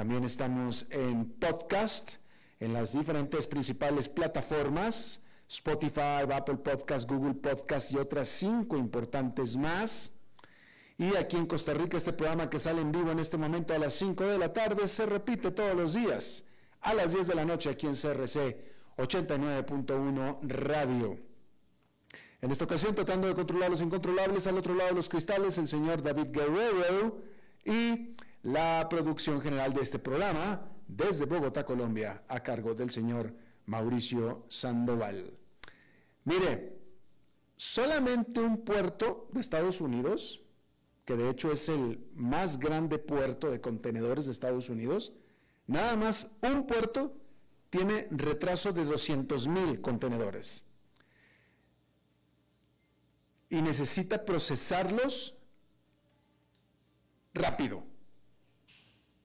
También estamos en podcast, en las diferentes principales plataformas Spotify, Apple Podcast, Google Podcast y otras cinco importantes más. Y aquí en Costa Rica este programa que sale en vivo en este momento a las 5 de la tarde se repite todos los días a las 10 de la noche aquí en CRC 89.1 Radio. En esta ocasión tratando de controlar los incontrolables, al otro lado de los cristales el señor David Guerrero y la producción general de este programa desde Bogotá, Colombia, a cargo del señor Mauricio Sandoval. Mire, solamente un puerto de Estados Unidos, que de hecho es el más grande puerto de contenedores de Estados Unidos, nada más un puerto tiene retraso de 200 mil contenedores. Y necesita procesarlos rápido.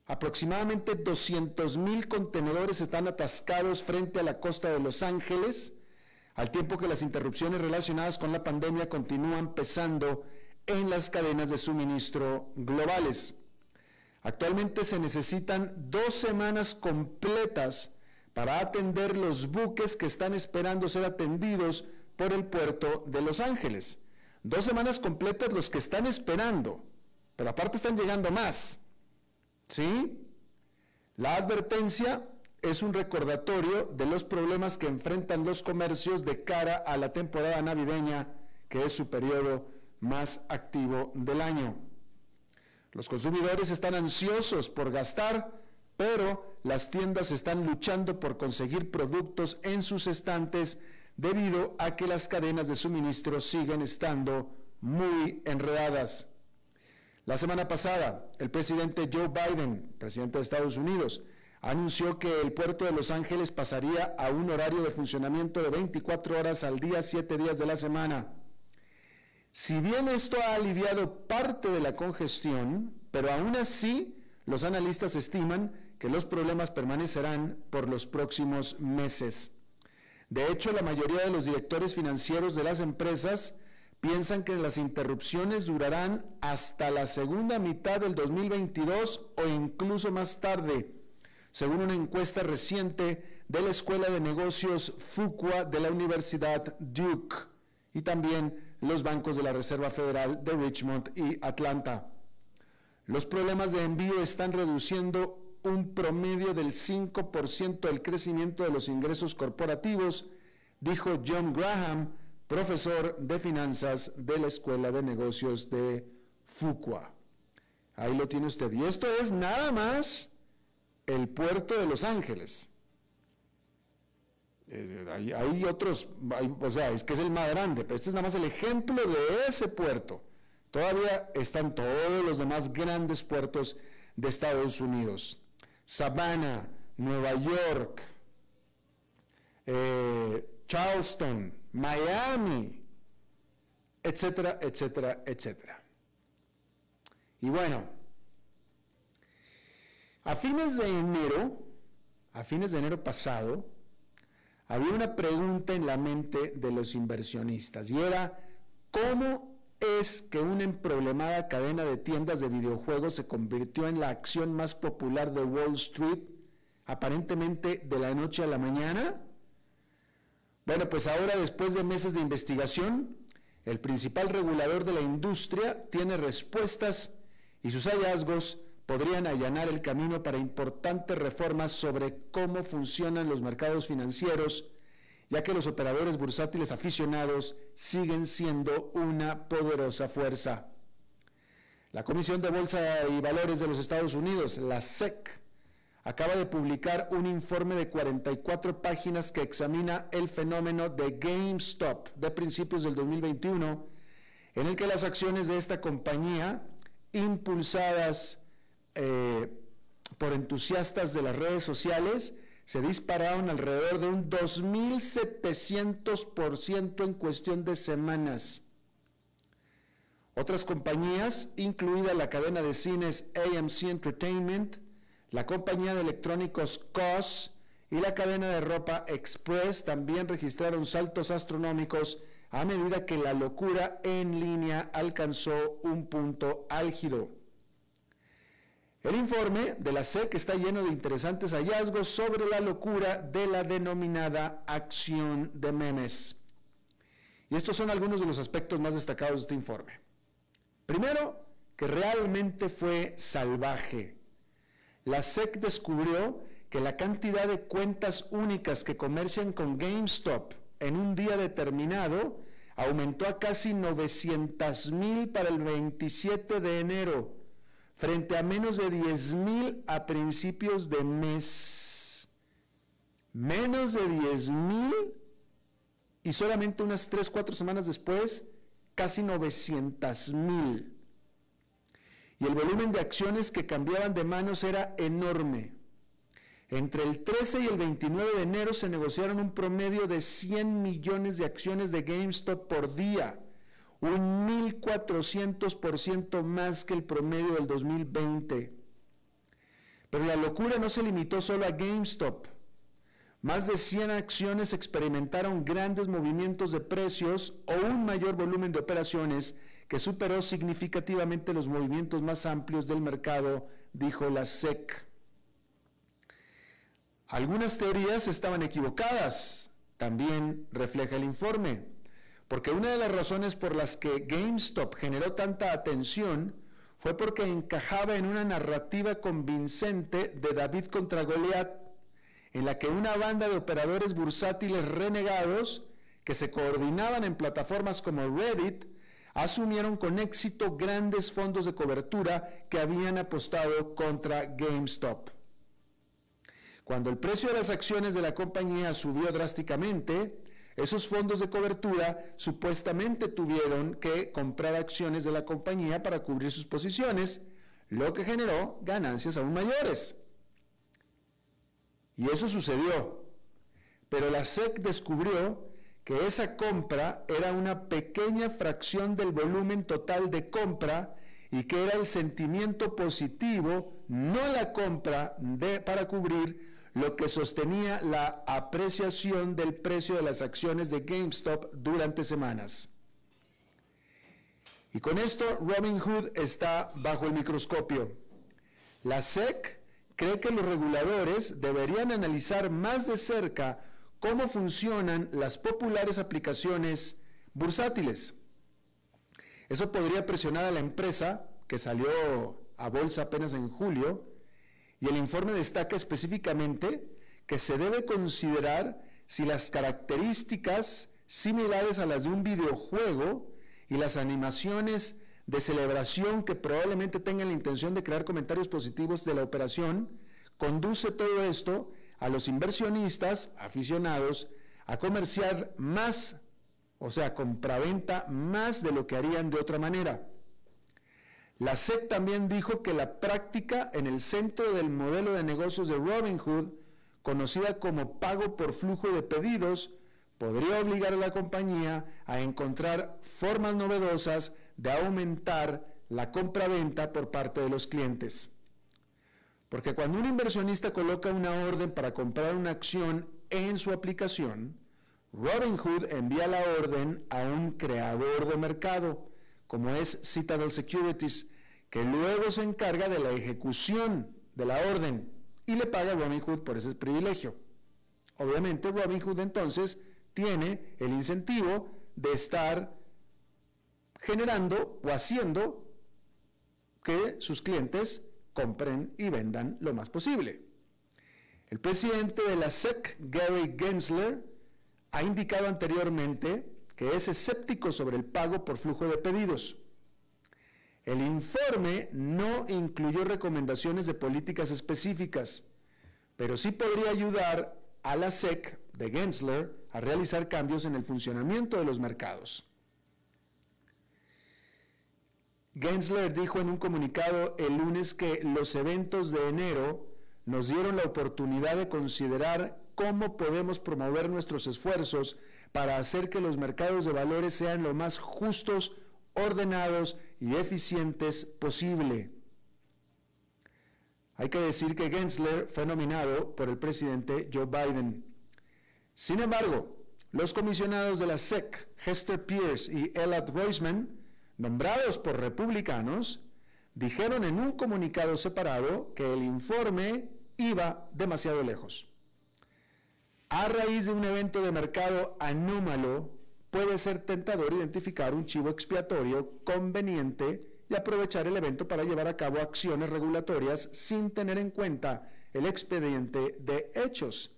Aproximadamente 200 mil contenedores están atascados frente a la costa de Los Ángeles al tiempo que las interrupciones relacionadas con la pandemia continúan pesando en las cadenas de suministro globales. Actualmente se necesitan dos semanas completas para atender los buques que están esperando ser atendidos por el puerto de Los Ángeles. Dos semanas completas los que están esperando, pero aparte están llegando más. ¿Sí? La advertencia es un recordatorio de los problemas que enfrentan los comercios de cara a la temporada navideña, que es su periodo más activo del año. Los consumidores están ansiosos por gastar, pero las tiendas están luchando por conseguir productos en sus estantes debido a que las cadenas de suministro siguen estando muy enredadas. La semana pasada, el presidente Joe Biden, presidente de Estados Unidos, anunció que el puerto de Los Ángeles pasaría a un horario de funcionamiento de 24 horas al día, 7 días de la semana. Si bien esto ha aliviado parte de la congestión, pero aún así los analistas estiman que los problemas permanecerán por los próximos meses. De hecho, la mayoría de los directores financieros de las empresas piensan que las interrupciones durarán hasta la segunda mitad del 2022 o incluso más tarde según una encuesta reciente de la Escuela de Negocios Fuqua de la Universidad Duke y también los bancos de la Reserva Federal de Richmond y Atlanta. Los problemas de envío están reduciendo un promedio del 5% del crecimiento de los ingresos corporativos, dijo John Graham, profesor de finanzas de la Escuela de Negocios de Fuqua. Ahí lo tiene usted. Y esto es nada más el puerto de Los Ángeles. Eh, hay, otros, o sea, es que es el más grande, pero este es nada más el ejemplo de ese puerto. Todavía están todos los demás grandes puertos de Estados Unidos. Savannah, Nueva York, eh, Charleston, Miami, etcétera, etcétera, etcétera. Y bueno, a fines de enero, a fines de enero pasado, había una pregunta en la mente de los inversionistas y era, ¿cómo es que una emproblemada cadena de tiendas de videojuegos se convirtió en la acción más popular de Wall Street, aparentemente de la noche a la mañana? Bueno, pues ahora después de meses de investigación, el principal regulador de la industria tiene respuestas y sus hallazgos podrían allanar el camino para importantes reformas sobre cómo funcionan los mercados financieros, ya que los operadores bursátiles aficionados siguen siendo una poderosa fuerza. La Comisión de Bolsa y Valores de los Estados Unidos, la SEC, acaba de publicar un informe de 44 páginas que examina el fenómeno de GameStop de principios del 2021, en el que las acciones de esta compañía, impulsadas eh, por entusiastas de las redes sociales se dispararon alrededor de un 2.700% en cuestión de semanas. Otras compañías, incluida la cadena de cines AMC Entertainment, la compañía de electrónicos COS y la cadena de ropa Express, también registraron saltos astronómicos a medida que la locura en línea alcanzó un punto álgido. El informe de la SEC está lleno de interesantes hallazgos sobre la locura de la denominada acción de memes. Y estos son algunos de los aspectos más destacados de este informe. Primero, que realmente fue salvaje. La SEC descubrió que la cantidad de cuentas únicas que comercian con GameStop en un día determinado aumentó a casi 900 mil para el 27 de enero frente a menos de 10 mil a principios de mes. Menos de 10 mil y solamente unas 3, 4 semanas después, casi 900 mil. Y el volumen de acciones que cambiaban de manos era enorme. Entre el 13 y el 29 de enero se negociaron un promedio de 100 millones de acciones de GameStop por día un 1.400% más que el promedio del 2020. Pero la locura no se limitó solo a GameStop. Más de 100 acciones experimentaron grandes movimientos de precios o un mayor volumen de operaciones que superó significativamente los movimientos más amplios del mercado, dijo la SEC. Algunas teorías estaban equivocadas, también refleja el informe. Porque una de las razones por las que GameStop generó tanta atención fue porque encajaba en una narrativa convincente de David contra Goliat, en la que una banda de operadores bursátiles renegados que se coordinaban en plataformas como Reddit asumieron con éxito grandes fondos de cobertura que habían apostado contra GameStop. Cuando el precio de las acciones de la compañía subió drásticamente, esos fondos de cobertura supuestamente tuvieron que comprar acciones de la compañía para cubrir sus posiciones, lo que generó ganancias aún mayores. Y eso sucedió. Pero la SEC descubrió que esa compra era una pequeña fracción del volumen total de compra y que era el sentimiento positivo, no la compra de, para cubrir lo que sostenía la apreciación del precio de las acciones de GameStop durante semanas. Y con esto Robinhood está bajo el microscopio. La SEC cree que los reguladores deberían analizar más de cerca cómo funcionan las populares aplicaciones bursátiles. Eso podría presionar a la empresa, que salió a bolsa apenas en julio, y el informe destaca específicamente que se debe considerar si las características similares a las de un videojuego y las animaciones de celebración que probablemente tengan la intención de crear comentarios positivos de la operación, conduce todo esto a los inversionistas aficionados a comerciar más, o sea, compraventa más de lo que harían de otra manera. La SEC también dijo que la práctica en el centro del modelo de negocios de Robinhood, conocida como pago por flujo de pedidos, podría obligar a la compañía a encontrar formas novedosas de aumentar la compra-venta por parte de los clientes. Porque cuando un inversionista coloca una orden para comprar una acción en su aplicación, Robinhood envía la orden a un creador de mercado, como es Citadel Securities, que luego se encarga de la ejecución de la orden y le paga a Robinhood por ese privilegio. Obviamente Robinhood entonces tiene el incentivo de estar generando o haciendo que sus clientes compren y vendan lo más posible. El presidente de la SEC, Gary Gensler, ha indicado anteriormente que es escéptico sobre el pago por flujo de pedidos. El informe no incluyó recomendaciones de políticas específicas, pero sí podría ayudar a la SEC de Gensler a realizar cambios en el funcionamiento de los mercados. Gensler dijo en un comunicado el lunes que los eventos de enero nos dieron la oportunidad de considerar cómo podemos promover nuestros esfuerzos para hacer que los mercados de valores sean lo más justos, ordenados y eficientes posible. Hay que decir que Gensler fue nominado por el presidente Joe Biden. Sin embargo, los comisionados de la SEC, Hester Pierce y Elad Roisman, nombrados por republicanos, dijeron en un comunicado separado que el informe iba demasiado lejos. A raíz de un evento de mercado anómalo, puede ser tentador identificar un chivo expiatorio conveniente y aprovechar el evento para llevar a cabo acciones regulatorias sin tener en cuenta el expediente de hechos.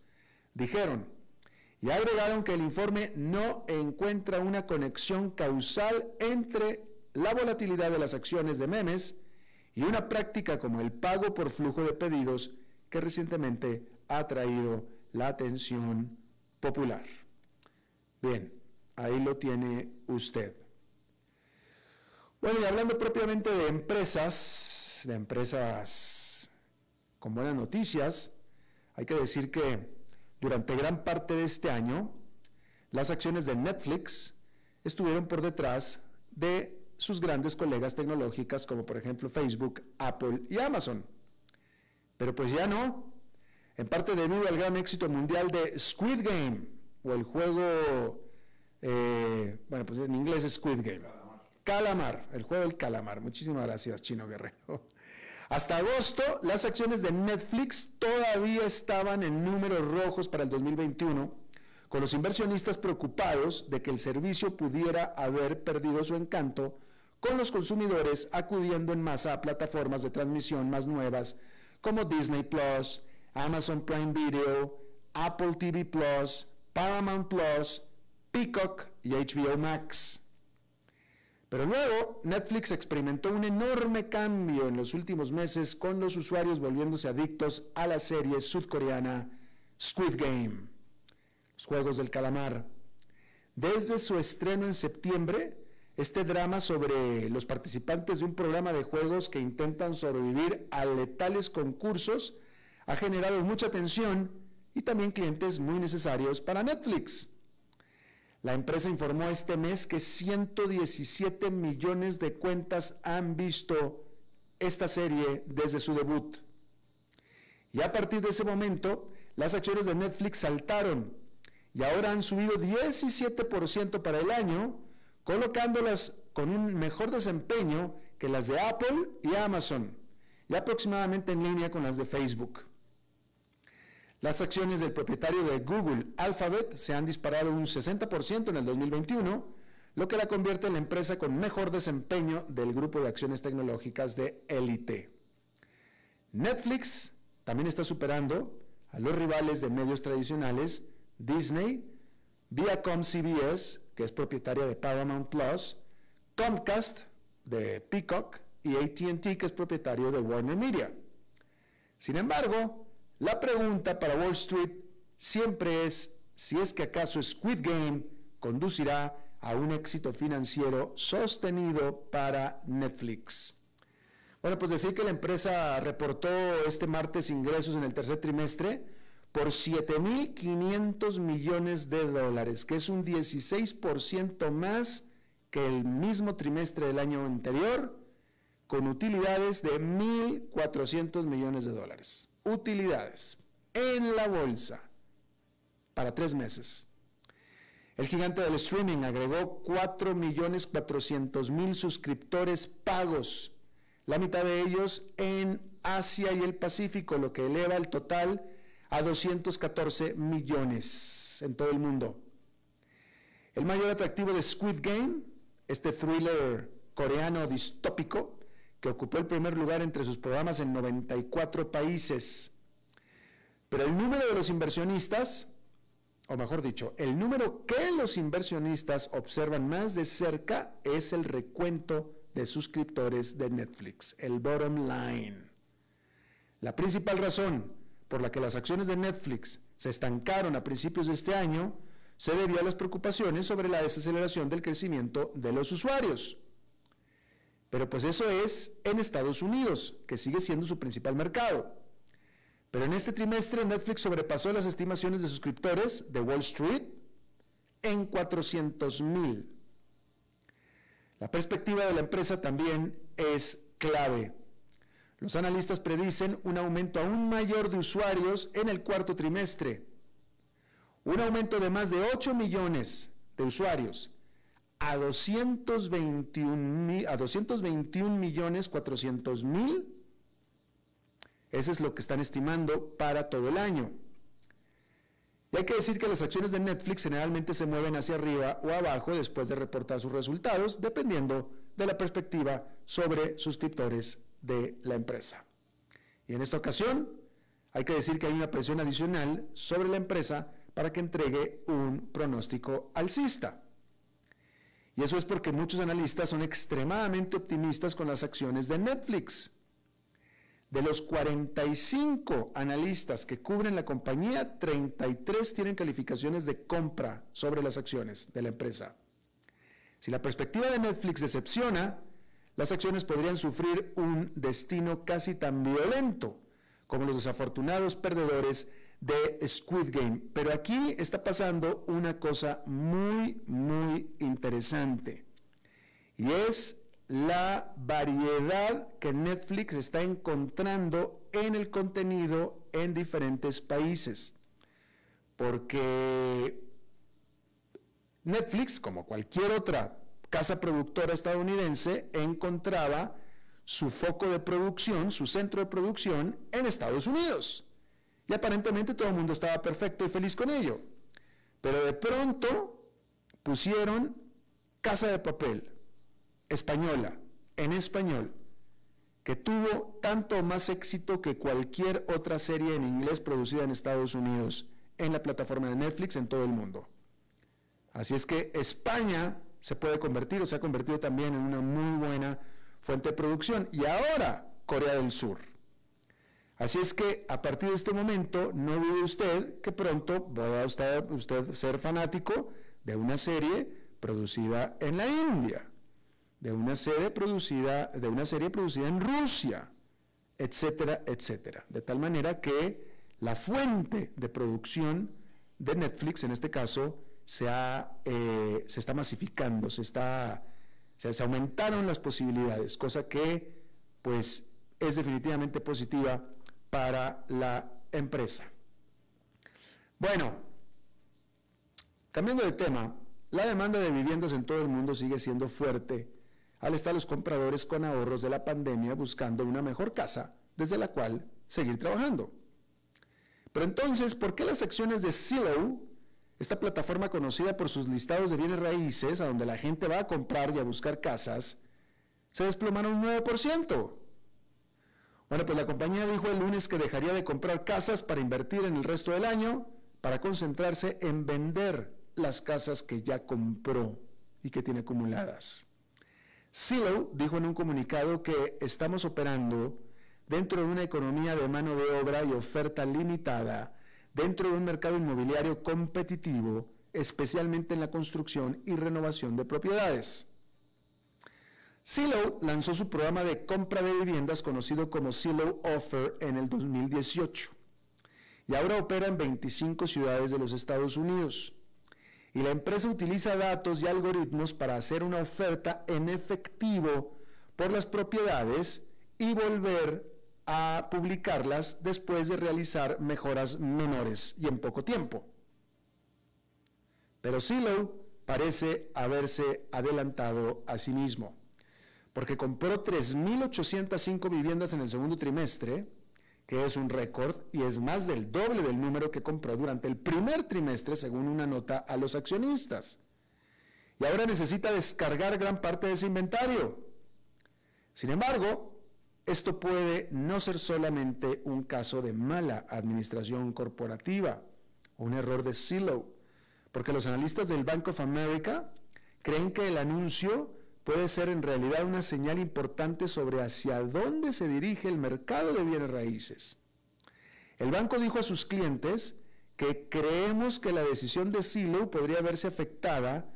Dijeron, y agregaron que el informe no encuentra una conexión causal entre la volatilidad de las acciones de memes y una práctica como el pago por flujo de pedidos que recientemente ha traído la atención popular. Bien, ahí lo tiene usted. Bueno, y hablando propiamente de empresas, de empresas con buenas noticias, hay que decir que durante gran parte de este año, las acciones de Netflix estuvieron por detrás de sus grandes colegas tecnológicas como por ejemplo Facebook, Apple y Amazon. Pero pues ya no, en parte debido al gran éxito mundial de Squid Game, o el juego, eh, bueno, pues en inglés es Squid Game. Calamar. el juego del calamar. Muchísimas gracias, Chino Guerrero. Hasta agosto, las acciones de Netflix todavía estaban en números rojos para el 2021, con los inversionistas preocupados de que el servicio pudiera haber perdido su encanto con los consumidores acudiendo en masa a plataformas de transmisión más nuevas como Disney Plus, Amazon Prime Video, Apple TV Plus, Paramount Plus, Peacock y HBO Max. Pero luego Netflix experimentó un enorme cambio en los últimos meses con los usuarios volviéndose adictos a la serie sudcoreana Squid Game, los Juegos del Calamar. Desde su estreno en septiembre, este drama sobre los participantes de un programa de juegos que intentan sobrevivir a letales concursos ha generado mucha atención y también clientes muy necesarios para Netflix. La empresa informó este mes que 117 millones de cuentas han visto esta serie desde su debut. Y a partir de ese momento, las acciones de Netflix saltaron y ahora han subido 17% para el año, colocándolas con un mejor desempeño que las de Apple y Amazon, y aproximadamente en línea con las de Facebook. Las acciones del propietario de Google, Alphabet, se han disparado un 60% en el 2021, lo que la convierte en la empresa con mejor desempeño del grupo de acciones tecnológicas de élite. Netflix también está superando a los rivales de medios tradicionales, Disney, Viacom CBS, que es propietaria de Paramount Plus, Comcast, de Peacock, y ATT, que es propietario de Warner Media. Sin embargo, la pregunta para Wall Street siempre es si es que acaso Squid Game conducirá a un éxito financiero sostenido para Netflix. Bueno, pues decir que la empresa reportó este martes ingresos en el tercer trimestre por 7.500 millones de dólares, que es un 16% más que el mismo trimestre del año anterior, con utilidades de 1.400 millones de dólares. Utilidades en la bolsa para tres meses. El gigante del streaming agregó 4.400.000 suscriptores pagos, la mitad de ellos en Asia y el Pacífico, lo que eleva el total a 214 millones en todo el mundo. El mayor atractivo de Squid Game, este thriller coreano distópico, que ocupó el primer lugar entre sus programas en 94 países. Pero el número de los inversionistas, o mejor dicho, el número que los inversionistas observan más de cerca es el recuento de suscriptores de Netflix, el bottom line. La principal razón por la que las acciones de Netflix se estancaron a principios de este año se debió a las preocupaciones sobre la desaceleración del crecimiento de los usuarios. Pero pues eso es en Estados Unidos, que sigue siendo su principal mercado. Pero en este trimestre Netflix sobrepasó las estimaciones de suscriptores de Wall Street en 400 mil. La perspectiva de la empresa también es clave. Los analistas predicen un aumento aún mayor de usuarios en el cuarto trimestre, un aumento de más de 8 millones de usuarios a 221, a 221 millones 400 mil. Ese es lo que están estimando para todo el año. Y hay que decir que las acciones de Netflix generalmente se mueven hacia arriba o abajo después de reportar sus resultados, dependiendo de la perspectiva sobre suscriptores de la empresa. Y en esta ocasión, hay que decir que hay una presión adicional sobre la empresa para que entregue un pronóstico alcista. Y eso es porque muchos analistas son extremadamente optimistas con las acciones de Netflix. De los 45 analistas que cubren la compañía, 33 tienen calificaciones de compra sobre las acciones de la empresa. Si la perspectiva de Netflix decepciona, las acciones podrían sufrir un destino casi tan violento como los desafortunados perdedores de Squid Game. Pero aquí está pasando una cosa muy, muy interesante. Y es la variedad que Netflix está encontrando en el contenido en diferentes países. Porque Netflix, como cualquier otra casa productora estadounidense encontraba su foco de producción, su centro de producción en Estados Unidos. Y aparentemente todo el mundo estaba perfecto y feliz con ello. Pero de pronto pusieron Casa de Papel, española, en español, que tuvo tanto más éxito que cualquier otra serie en inglés producida en Estados Unidos en la plataforma de Netflix en todo el mundo. Así es que España se puede convertir o se ha convertido también en una muy buena fuente de producción. Y ahora Corea del Sur. Así es que a partir de este momento, no dude usted que pronto va a usted, usted ser fanático de una serie producida en la India, de una serie producida, de una serie producida en Rusia, etcétera, etcétera. De tal manera que la fuente de producción de Netflix, en este caso, se, eh, se está masificando, se, está, se, aumentaron las posibilidades, cosa que pues es definitivamente positiva para la empresa. Bueno, cambiando de tema, la demanda de viviendas en todo el mundo sigue siendo fuerte al estar los compradores con ahorros de la pandemia buscando una mejor casa desde la cual seguir trabajando. Pero entonces, ¿por qué las acciones de Zillow esta plataforma conocida por sus listados de bienes raíces, a donde la gente va a comprar y a buscar casas, se desplomaron un 9%. Bueno, pues la compañía dijo el lunes que dejaría de comprar casas para invertir en el resto del año, para concentrarse en vender las casas que ya compró y que tiene acumuladas. Zillow dijo en un comunicado que estamos operando dentro de una economía de mano de obra y oferta limitada dentro de un mercado inmobiliario competitivo, especialmente en la construcción y renovación de propiedades. Zillow lanzó su programa de compra de viviendas conocido como Zillow Offer en el 2018. y ahora opera en 25 ciudades de los Estados Unidos. Y la empresa utiliza datos y algoritmos para hacer una oferta en efectivo por las propiedades y volver a publicarlas después de realizar mejoras menores y en poco tiempo. Pero Silo parece haberse adelantado a sí mismo, porque compró 3.805 viviendas en el segundo trimestre, que es un récord y es más del doble del número que compró durante el primer trimestre, según una nota a los accionistas. Y ahora necesita descargar gran parte de ese inventario. Sin embargo, esto puede no ser solamente un caso de mala administración corporativa o un error de silo, porque los analistas del Bank of America creen que el anuncio puede ser en realidad una señal importante sobre hacia dónde se dirige el mercado de bienes raíces. El banco dijo a sus clientes que creemos que la decisión de Silo podría verse afectada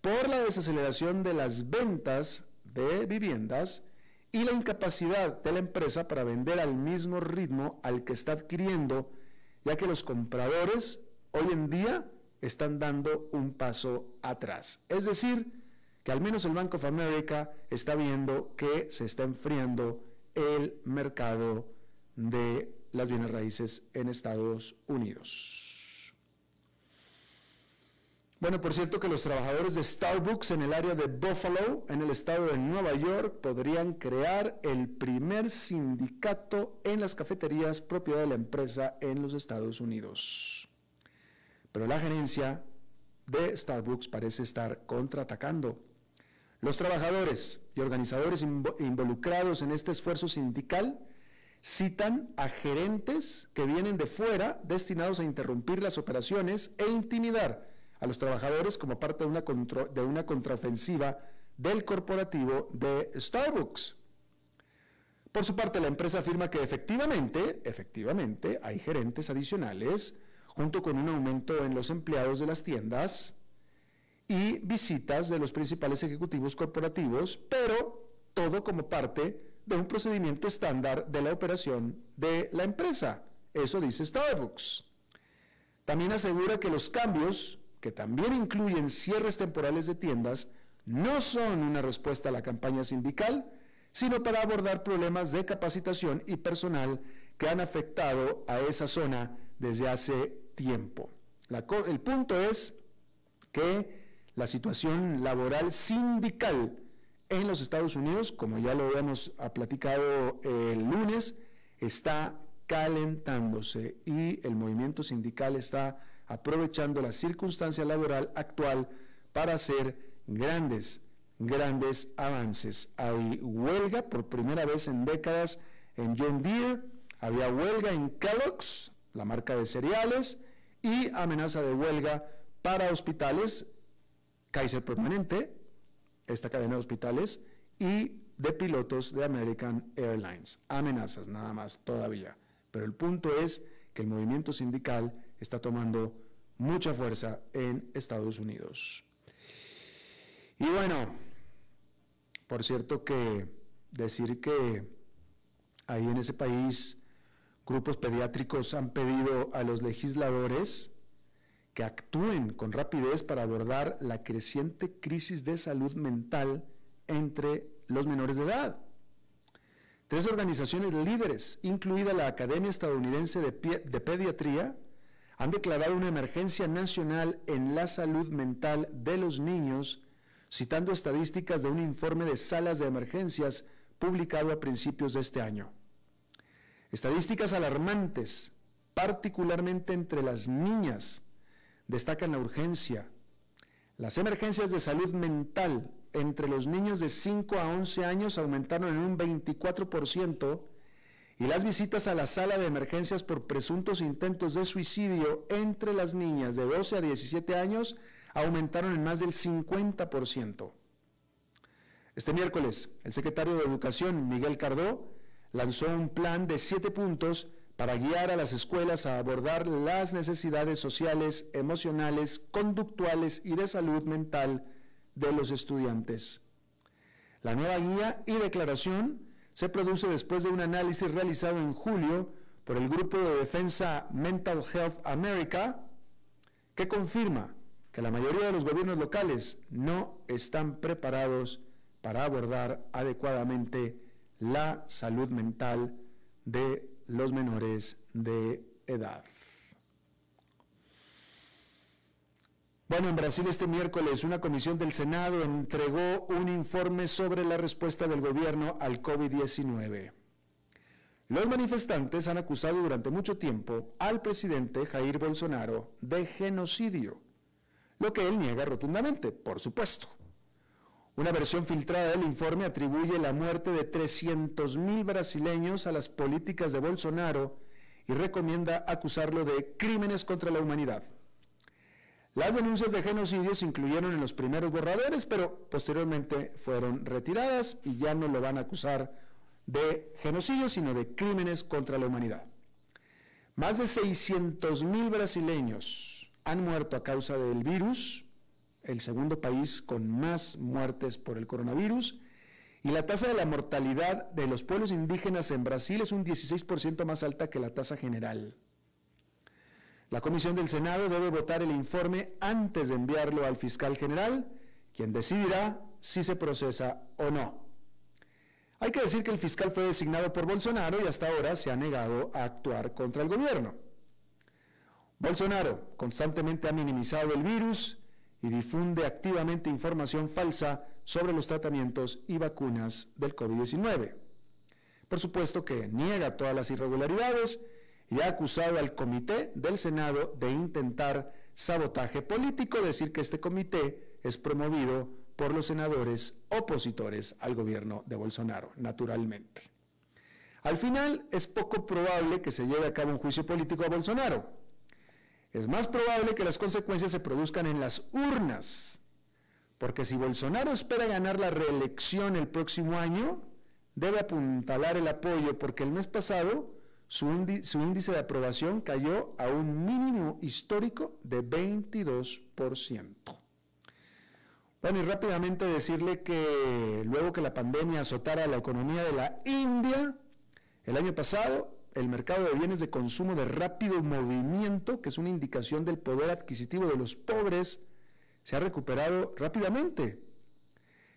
por la desaceleración de las ventas de viviendas y la incapacidad de la empresa para vender al mismo ritmo al que está adquiriendo, ya que los compradores hoy en día están dando un paso atrás. Es decir, que al menos el Bank of America está viendo que se está enfriando el mercado de las bienes raíces en Estados Unidos. Bueno, por cierto que los trabajadores de Starbucks en el área de Buffalo, en el estado de Nueva York, podrían crear el primer sindicato en las cafeterías propiedad de la empresa en los Estados Unidos. Pero la gerencia de Starbucks parece estar contraatacando los trabajadores y organizadores involucrados en este esfuerzo sindical citan a gerentes que vienen de fuera destinados a interrumpir las operaciones e intimidar a los trabajadores como parte de una, de una contraofensiva del corporativo de Starbucks. Por su parte, la empresa afirma que efectivamente, efectivamente, hay gerentes adicionales, junto con un aumento en los empleados de las tiendas, y visitas de los principales ejecutivos corporativos, pero todo como parte de un procedimiento estándar de la operación de la empresa. Eso dice Starbucks. También asegura que los cambios, que también incluyen cierres temporales de tiendas, no son una respuesta a la campaña sindical, sino para abordar problemas de capacitación y personal que han afectado a esa zona desde hace tiempo. el punto es que la situación laboral sindical en los Estados Unidos, como ya lo habíamos platicado el lunes, está calentándose y el movimiento sindical está aprovechando la circunstancia laboral actual para hacer grandes, grandes avances. Hay huelga por primera vez en décadas en John Deere, había huelga en Kellogg's, la marca de cereales, y amenaza de huelga para hospitales Kaiser Permanente, esta cadena de hospitales, y de pilotos de American Airlines. Amenazas nada más todavía. Pero el punto es que el movimiento sindical está tomando mucha fuerza en Estados Unidos. Y bueno, por cierto que decir que ahí en ese país grupos pediátricos han pedido a los legisladores que actúen con rapidez para abordar la creciente crisis de salud mental entre los menores de edad. Tres organizaciones líderes, incluida la Academia Estadounidense de, Pediatría, han declarado una emergencia nacional en la salud mental de los niños, citando estadísticas de un informe de salas de emergencias publicado a principios de este año. Estadísticas alarmantes, particularmente entre las niñas, destacan la urgencia. Las emergencias de salud mental entre los niños de 5 a 11 años aumentaron en un 24% y las visitas a la sala de emergencias por presuntos intentos de suicidio entre las niñas de 12 a 17 años aumentaron en más del 50%. Este miércoles, el secretario de Educación, Miguel Cardó, lanzó un plan de siete puntos para guiar a las escuelas a abordar las necesidades sociales, emocionales, conductuales y de salud mental de los estudiantes. La nueva guía y declaración se produce después de un análisis realizado en julio por el Grupo de Defensa Mental Health America, que confirma que la mayoría de los gobiernos locales no están preparados para abordar adecuadamente la salud mental de los menores de edad. Bueno, en Brasil este miércoles una comisión del Senado entregó un informe sobre la respuesta del gobierno al COVID-19. Los manifestantes han acusado durante mucho tiempo al presidente Jair Bolsonaro de genocidio, lo que él niega rotundamente, por supuesto. Una versión filtrada del informe atribuye la muerte de 300.000 brasileños a las políticas de Bolsonaro y recomienda acusarlo de crímenes contra la humanidad. Las denuncias de genocidio se incluyeron en los primeros borradores, pero posteriormente fueron retiradas y ya no lo van a acusar de genocidio, sino de crímenes contra la humanidad. Más de 600.000 brasileños han muerto a causa del virus, el segundo país con más muertes por el coronavirus, y la tasa de la mortalidad de los pueblos indígenas en Brasil es un 16% más alta que la tasa general. La Comisión del Senado debe votar el informe antes de enviarlo al fiscal general, quien decidirá si se procesa o no. Hay que decir que el fiscal fue designado por Bolsonaro y hasta ahora se ha negado a actuar contra el gobierno. Bolsonaro constantemente ha minimizado el virus y difunde activamente información falsa sobre los tratamientos y vacunas del COVID-19. Por supuesto que niega todas las irregularidades y ha acusado al comité del Senado de intentar sabotaje político, decir que este comité es promovido por los senadores opositores al gobierno de Bolsonaro, naturalmente. Al final es poco probable que se lleve a cabo un juicio político a Bolsonaro. Es más probable que las consecuencias se produzcan en las urnas, porque si Bolsonaro espera ganar la reelección el próximo año, debe apuntalar el apoyo, porque el mes pasado su, índice de aprobación cayó a un mínimo histórico de 22%. Bueno, y rápidamente decirle que luego que la pandemia azotara la economía de la India, el año pasado, el mercado de bienes de consumo de rápido movimiento, que es una indicación del poder adquisitivo de los pobres, se ha recuperado rápidamente.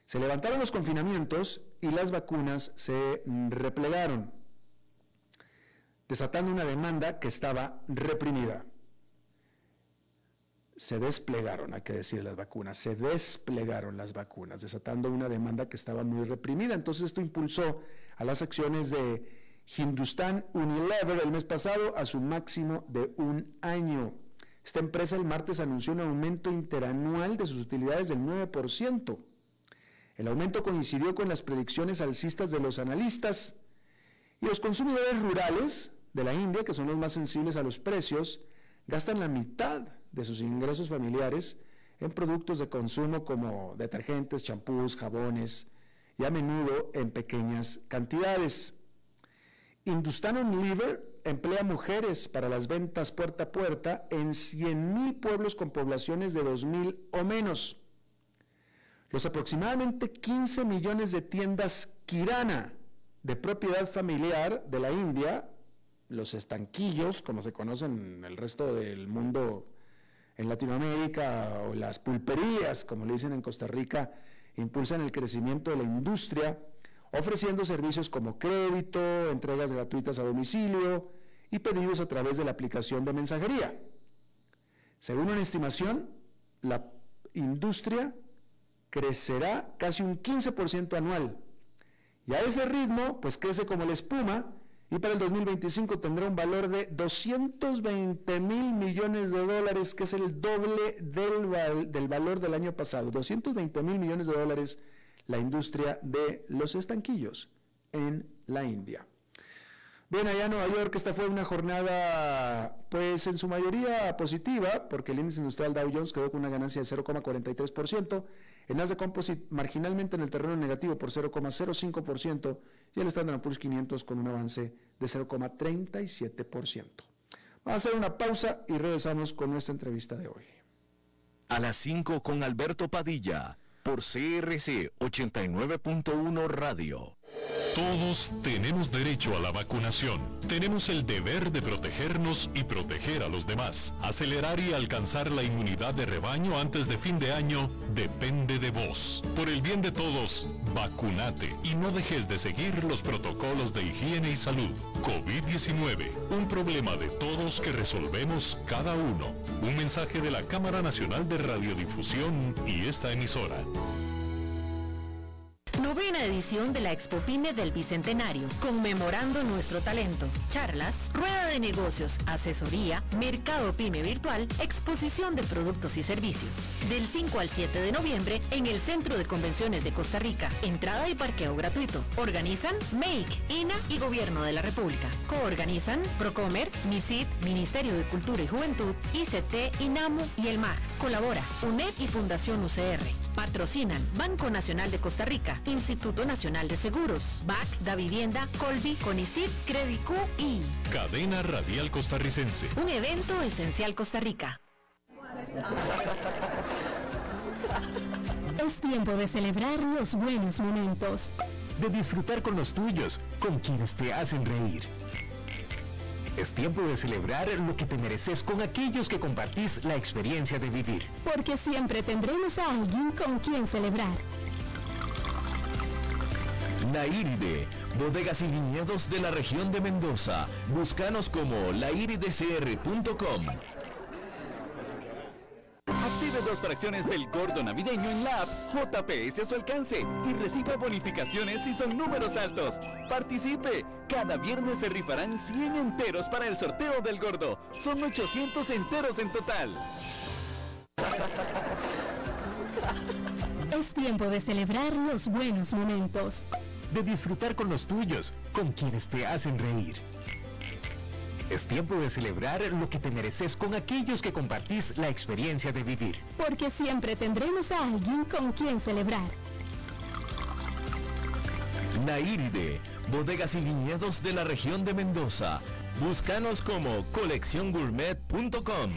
Se levantaron los confinamientos y las vacunas se replegaron desatando una demanda que estaba reprimida. Se desplegaron, hay que decir, las vacunas, se desplegaron las vacunas, desatando una demanda que estaba muy reprimida. Entonces esto impulsó a las acciones de Hindustan Unilever el mes pasado a su máximo de un año. Esta empresa el martes anunció un aumento interanual de sus utilidades del 9%. El aumento coincidió con las predicciones alcistas de los analistas y los consumidores rurales de la India, que son los más sensibles a los precios, gastan la mitad de sus ingresos familiares en productos de consumo como detergentes, champús, jabones y a menudo en pequeñas cantidades. Hindustan Unilever emplea mujeres para las ventas puerta a puerta en 100.000 pueblos con poblaciones de 2.000 o menos. Los aproximadamente 15 millones de tiendas Kirana de propiedad familiar de la India los estanquillos, como se conocen en el resto del mundo en Latinoamérica, o las pulperías, como le dicen en Costa Rica, impulsan el crecimiento de la industria, ofreciendo servicios como crédito, entregas gratuitas a domicilio y pedidos a través de la aplicación de mensajería. Según una estimación, la industria crecerá casi un 15% anual. Y a ese ritmo, pues crece como la espuma, y para el 2025 tendrá un valor de 220 mil millones de dólares, que es el doble del, del valor del año pasado. 220 mil millones de dólares la industria de los estanquillos en la India. Bien, allá en Nueva York esta fue una jornada pues en su mayoría positiva porque el índice industrial Dow Jones quedó con una ganancia de 0,43%, el Nasdaq Composite marginalmente en el terreno negativo por 0,05% y el Standard Poor's 500 con un avance de 0,37%. Vamos a hacer una pausa y regresamos con nuestra entrevista de hoy. A las 5 con Alberto Padilla por CRC 89.1 Radio. Todos tenemos derecho a la vacunación. Tenemos el deber de protegernos y proteger a los demás. Acelerar y alcanzar la inmunidad de rebaño antes de fin de año depende de vos. Por el bien de todos, vacunate y no dejes de seguir los protocolos de higiene y salud. COVID-19, un problema de todos que resolvemos cada uno. Un mensaje de la Cámara Nacional de Radiodifusión y esta emisora. Novena edición de la Expo Pyme del Bicentenario, conmemorando nuestro talento. Charlas, rueda de negocios, asesoría, mercado Pyme virtual, exposición de productos y servicios. Del 5 al 7 de noviembre en el Centro de Convenciones de Costa Rica. Entrada y parqueo gratuito. Organizan Make, INA y Gobierno de la República. Coorganizan Procomer, MISID, Ministerio de Cultura y Juventud, ICT, INAMU y el MAG. Colabora UNED y Fundación UCR. Patrocinan Banco Nacional de Costa Rica, Instituto Nacional de Seguros, BAC, Da Vivienda, Colby, Conicip, Credicu y Cadena Radial Costarricense. Un evento esencial Costa Rica. Es tiempo de celebrar los buenos momentos. De disfrutar con los tuyos, con quienes te hacen reír. Es tiempo de celebrar lo que te mereces con aquellos que compartís la experiencia de vivir. Porque siempre tendremos a alguien con quien celebrar. Laíride, bodegas y viñedos de la región de Mendoza. Búscanos como lairidecr.com. Active dos fracciones del gordo navideño en la app JPS a su alcance y reciba bonificaciones si son números altos. Participe. Cada viernes se rifarán 100 enteros para el sorteo del gordo. Son 800 enteros en total. Es tiempo de celebrar los buenos momentos. De disfrutar con los tuyos, con quienes te hacen reír. Es tiempo de celebrar lo que te mereces con aquellos que compartís la experiencia de vivir. Porque siempre tendremos a alguien con quien celebrar. Naíride, bodegas y viñedos de la región de Mendoza. Búscanos como colecciongourmet.com.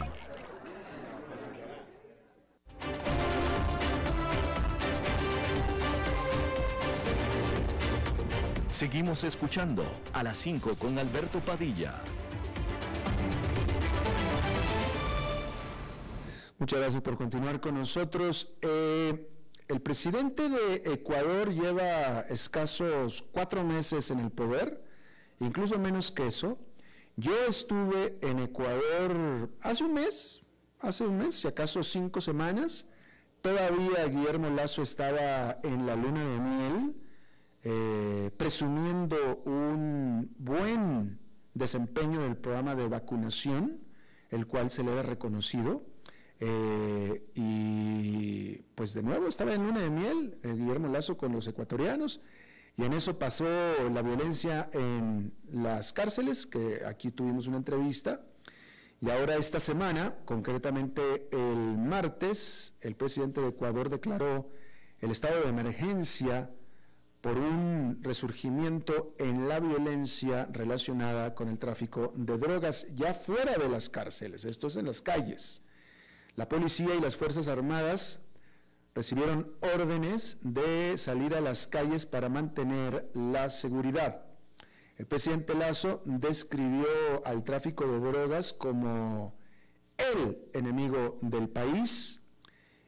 Seguimos escuchando a las 5 con Alberto Padilla. Muchas gracias por continuar con nosotros. Eh, el presidente de Ecuador lleva escasos cuatro meses en el poder, incluso menos que eso. Yo estuve en Ecuador hace un mes, hace un mes, si acaso cinco semanas. Todavía Guillermo Lazo estaba en la luna de miel, eh, presumiendo un buen desempeño del programa de vacunación, el cual se le ha reconocido. Eh, y pues de nuevo estaba en luna de miel eh, Guillermo Lazo con los ecuatorianos y en eso pasó la violencia en las cárceles, que aquí tuvimos una entrevista. Y ahora esta semana, concretamente el martes, el presidente de Ecuador declaró el estado de emergencia por un resurgimiento en la violencia relacionada con el tráfico de drogas ya fuera de las cárceles, esto es en las calles. La policía y las Fuerzas Armadas recibieron órdenes de salir a las calles para mantener la seguridad. El presidente Lazo describió al tráfico de drogas como el enemigo del país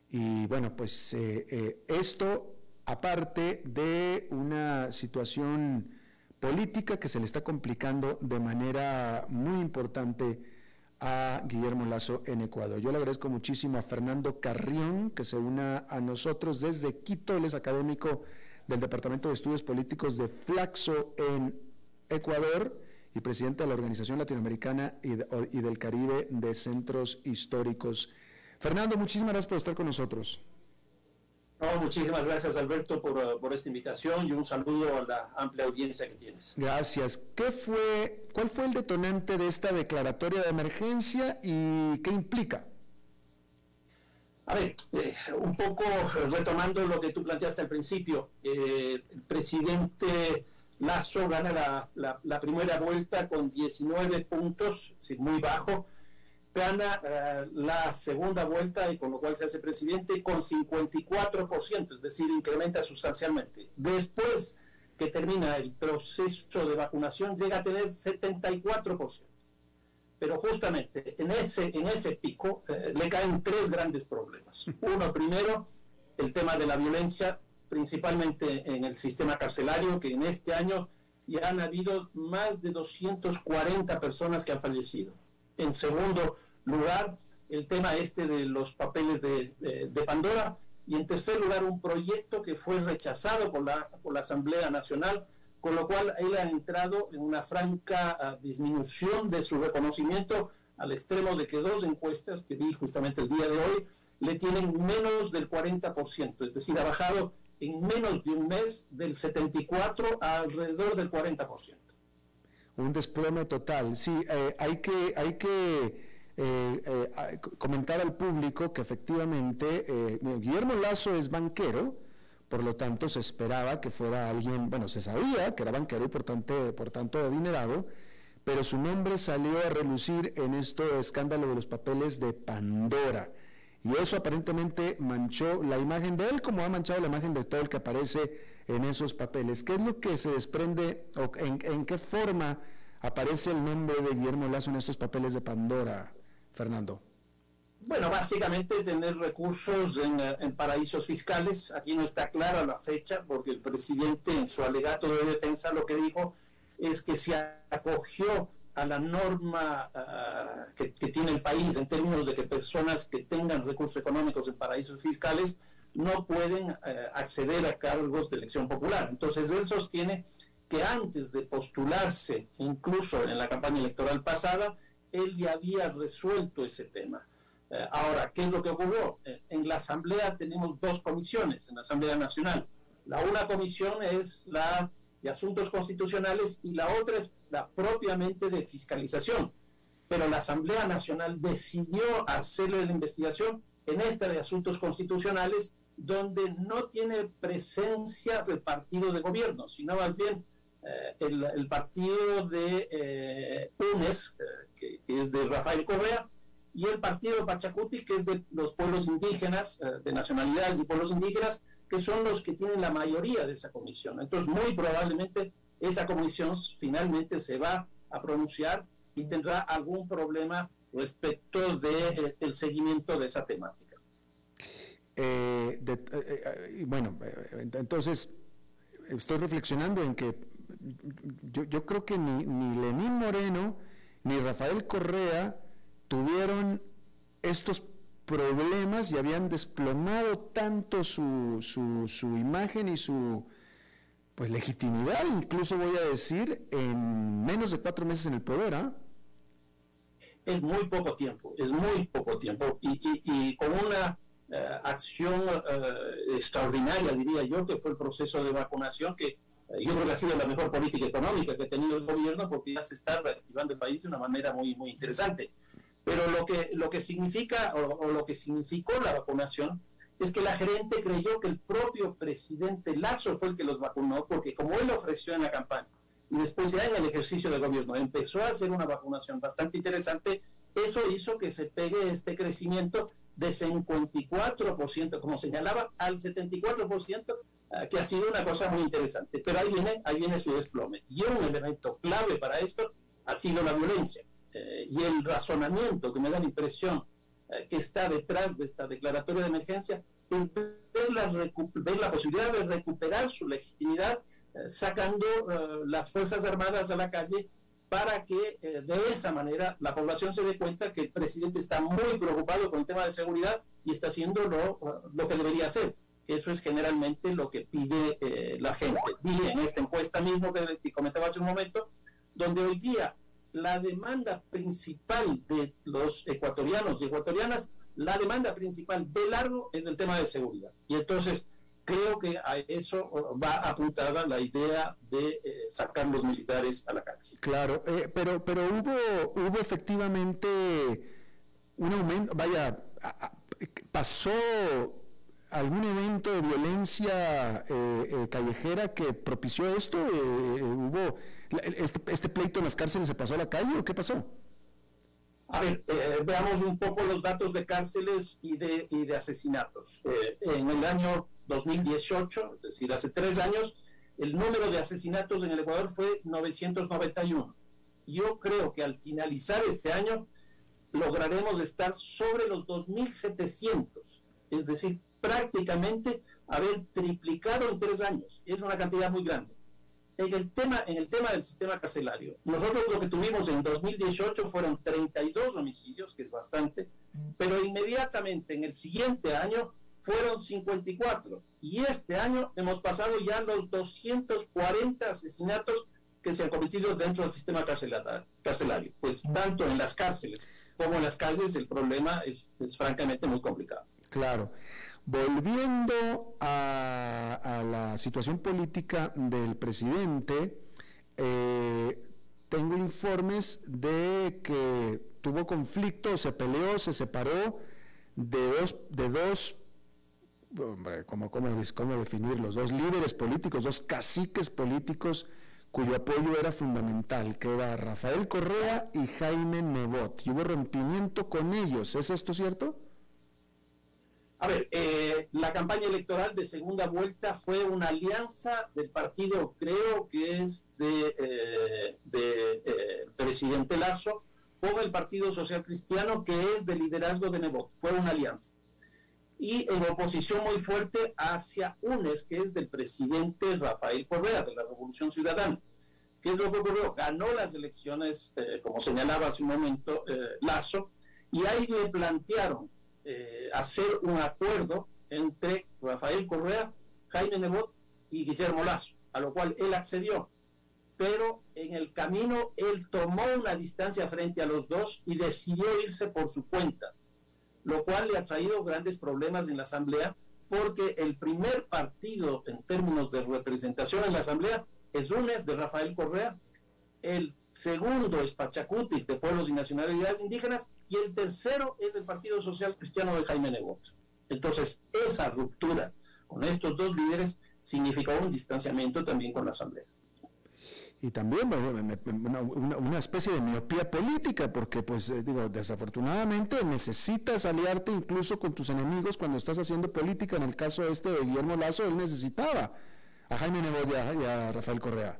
y bueno, pues eh, eh, esto aparte de una situación política que se le está complicando de manera muy importante a Guillermo Lazo en Ecuador. Yo le agradezco muchísimo a Fernando Carrión que se una a nosotros desde Quito, él es académico del Departamento de Estudios Políticos de Flaxo en Ecuador y presidente de la Organización Latinoamericana y, y del Caribe de Centros Históricos. Fernando, muchísimas gracias por estar con nosotros muchísimas gracias Alberto uh, por, esta invitación y un saludo a la amplia audiencia que tienes. Gracias. ¿Qué fue, ¿Cuál fue el detonante de esta declaratoria de emergencia y qué implica? A ver, eh, un poco retomando lo que tú planteaste al principio, eh, el presidente Lazo gana la, la, primera vuelta con 19 puntos, es muy bajo, gana eh, la segunda vuelta y con lo cual se hace presidente con 54%, es decir, incrementa sustancialmente. Después que termina el proceso de vacunación llega a tener 74%. Pero justamente en ese, en ese pico eh, le caen tres grandes problemas. Uno, primero, el tema de la violencia, principalmente en el sistema carcelario, que en este año ya han habido más de 240 personas que han fallecido. En segundo lugar, el tema este de los papeles de, de, Pandora. Y en tercer lugar, un proyecto que fue rechazado por la, por la Asamblea Nacional, con lo cual él ha entrado en una franca uh, disminución de su reconocimiento al extremo de que dos encuestas que vi justamente el día de hoy le tienen menos del 40%, es decir, ha bajado en menos de un mes del 74 a alrededor del 40%. Un desplome total, sí, eh, hay que, hay que eh, eh, comentar al público que efectivamente Guillermo Lazo es banquero, por lo tanto se esperaba que fuera alguien, bueno, se sabía que era banquero y por tanto, por tanto adinerado, pero su nombre salió a relucir en este escándalo de los papeles de Pandora. Y eso aparentemente manchó la imagen de él como ha manchado la imagen de todo el que aparece en esos papeles. ¿Qué es lo que se desprende o en, qué forma aparece el nombre de Guillermo Lazo en estos papeles de Pandora, Fernando? Bueno, básicamente tener recursos en, en, paraísos fiscales. Aquí no está clara la fecha porque el presidente en su alegato de defensa lo que dijo es que se acogió a la norma ah, que, tiene el país en términos de que personas que tengan recursos económicos en paraísos fiscales no pueden eh, acceder a cargos de elección popular. Entonces él sostiene que antes de postularse, incluso en la campaña electoral pasada, él ya había resuelto ese tema. Eh, ahora, ¿qué es lo que ocurrió? Eh, en la Asamblea tenemos dos comisiones, en la Asamblea Nacional. La una comisión es la de asuntos constitucionales y la otra es la propiamente de fiscalización. Pero la Asamblea Nacional decidió hacerle la investigación en esta de asuntos constitucionales donde no tiene presencia el partido de gobierno, sino más bien eh, el, partido de eh, UNES, eh, que, es de Rafael Correa, y el partido Pachacuti, que es de los pueblos indígenas, de nacionalidades y pueblos indígenas, que son los que tienen la mayoría de esa comisión. Entonces, muy probablemente esa comisión finalmente se va a pronunciar y tendrá algún problema respecto del de, seguimiento de esa temática. Eh, eh, eh, bueno, entonces estoy reflexionando en que yo, yo creo que ni, ni Lenín Moreno ni Rafael Correa tuvieron estos problemas y habían desplomado tanto su, su, su imagen y su pues legitimidad, incluso voy a decir, en menos de cuatro meses en el poder, ¿ah? Es muy poco tiempo, es muy poco tiempo. Y, con una acción eh, extraordinaria, diría yo, que fue el proceso de vacunación, que eh, yo creo que ha sido la mejor política económica que ha tenido el gobierno, porque ya se está reactivando el país de una manera muy, muy interesante. Pero lo que, lo que significa o, lo que significó la vacunación es que la gerente creyó que el propio presidente Lazo fue el que los vacunó, porque como él ofreció en la campaña y después ya en el ejercicio de gobierno empezó a hacer una vacunación bastante interesante, eso hizo que se pegue este crecimiento de 54%, como señalaba, al 74%, ah, que ha sido una cosa muy interesante. Pero ahí viene, ahí viene su desplome. Y un elemento clave para esto ha sido la violencia. Eh, y el razonamiento que me da la impresión eh, que está detrás de esta declaratoria de emergencia es ver la, ver la posibilidad de recuperar su legitimidad eh, sacando las Fuerzas Armadas a la calle para que de esa manera la población se dé cuenta que el presidente está muy preocupado con el tema de seguridad y está haciendo lo, lo que debería hacer. Eso es generalmente lo que pide la gente. Dije en esta encuesta mismo que, que comentaba hace un momento, donde hoy día la demanda principal de los ecuatorianos y ecuatorianas, la demanda principal de largo es el tema de seguridad. Y entonces creo que a eso va apuntada la idea de eh, sacar los militares a la cárcel. Claro, eh, pero, pero hubo, hubo efectivamente un aumento, vaya, pasó algún evento de violencia eh, callejera que propició esto, hubo este, ¿Este, pleito en las cárceles se pasó a la calle o qué pasó? A ver, eh, veamos un poco los datos de cárceles y de, de asesinatos. Eh, en el año 2018, es decir, hace tres años, el número de asesinatos en el Ecuador fue 991. Yo creo que al finalizar este año lograremos estar sobre los 2.700, es decir, prácticamente haber triplicado en tres años. Es una cantidad muy grande. En el tema, en el tema del sistema carcelario, nosotros lo que tuvimos en 2018 fueron 32 homicidios, que es bastante, pero inmediatamente en el siguiente año fueron 54. Y este año hemos pasado ya los 240 asesinatos que se han cometido dentro del sistema carcelario. Pues tanto en las cárceles como en las calles el problema es, francamente muy complicado. Claro. Volviendo a, la situación política del presidente, eh, tengo informes de que tuvo conflicto, se peleó, se separó de dos, de dos hombre, ¿cómo, cómo, cómo definirlos? Dos líderes políticos, dos caciques políticos cuyo apoyo era fundamental, que era Rafael Correa y Jaime Nebot. Y hubo rompimiento con ellos. ¿Es esto cierto? A ver, eh, la campaña electoral de segunda vuelta fue una alianza del partido, creo que es de, eh, eh, presidente Lazo, con el Partido Social Cristiano, que es de liderazgo de Nebot. Fue una alianza y en oposición muy fuerte hacia UNES, que es del presidente Rafael Correa, de la Revolución Ciudadana. ¿Qué es lo que ocurrió? Ganó las elecciones, como señalaba hace un momento Lazo, y ahí le plantearon eh, hacer un acuerdo entre Rafael Correa, Jaime Nebot y Guillermo Lazo, a lo cual él accedió. Pero en el camino él tomó una distancia frente a los dos y decidió irse por su cuenta lo cual le ha traído grandes problemas en la Asamblea, porque el primer partido en términos de representación en la Asamblea es UNES de Rafael Correa, el segundo es Pachacuti de Pueblos y Nacionalidades Indígenas, y el tercero es el Partido Social Cristiano de Jaime Nebot. Entonces, esa ruptura con estos dos líderes significó un distanciamiento también con la Asamblea y también una, especie de miopía política, porque pues eh, digo, desafortunadamente necesitas aliarte incluso con tus enemigos cuando estás haciendo política. En el caso este de Guillermo Lazo, él necesitaba a Jaime Nebot y a, Rafael Correa.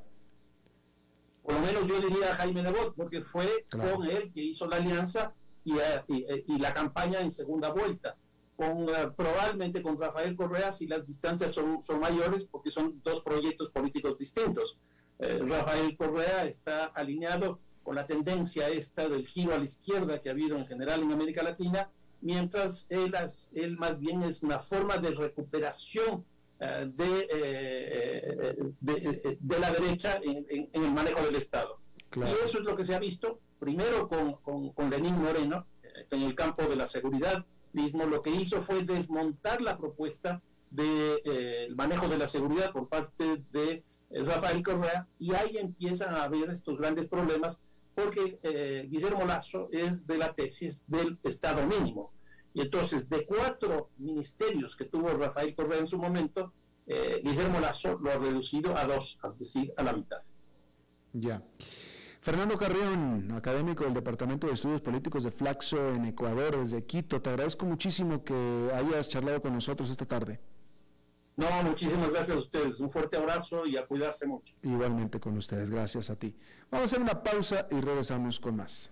Por lo menos yo diría a Jaime Nebot, porque fue con él que hizo la alianza y, eh, y, la campaña en segunda vuelta. Con, eh, probablemente con Rafael Correa si las distancias son, son mayores porque son dos proyectos políticos distintos. Eh, Rafael Correa está alineado con la tendencia esta del giro a la izquierda que ha habido en general en América Latina, mientras él, él más bien es una forma de recuperación eh, eh, de, de, la derecha en, el manejo del Estado. Y eso es lo que se ha visto, primero con, con, con Lenín Moreno, en el campo de la seguridad mismo, lo que hizo fue desmontar la propuesta del manejo de la seguridad por parte de Rafael Correa, y ahí empiezan a haber estos grandes problemas porque eh, Guillermo Lazo es de la tesis del Estado mínimo. Y entonces, de cuatro ministerios que tuvo Rafael Correa en su momento, eh, Guillermo Lazo lo ha reducido a dos, es decir, a la mitad. Ya. Fernando Carrión, académico del Departamento de Estudios Políticos de Flaxo en Ecuador, desde Quito, te agradezco muchísimo que hayas charlado con nosotros esta tarde. No, muchísimas gracias a ustedes. Un fuerte abrazo y a cuidarse mucho. Igualmente con ustedes, gracias a ti. Vamos a hacer una pausa y regresamos con más.